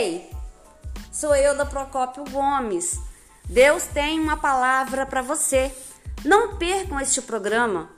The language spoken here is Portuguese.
Ei, sou eu da Procópio Gomes. Deus tem uma palavra para você. Não percam este programa.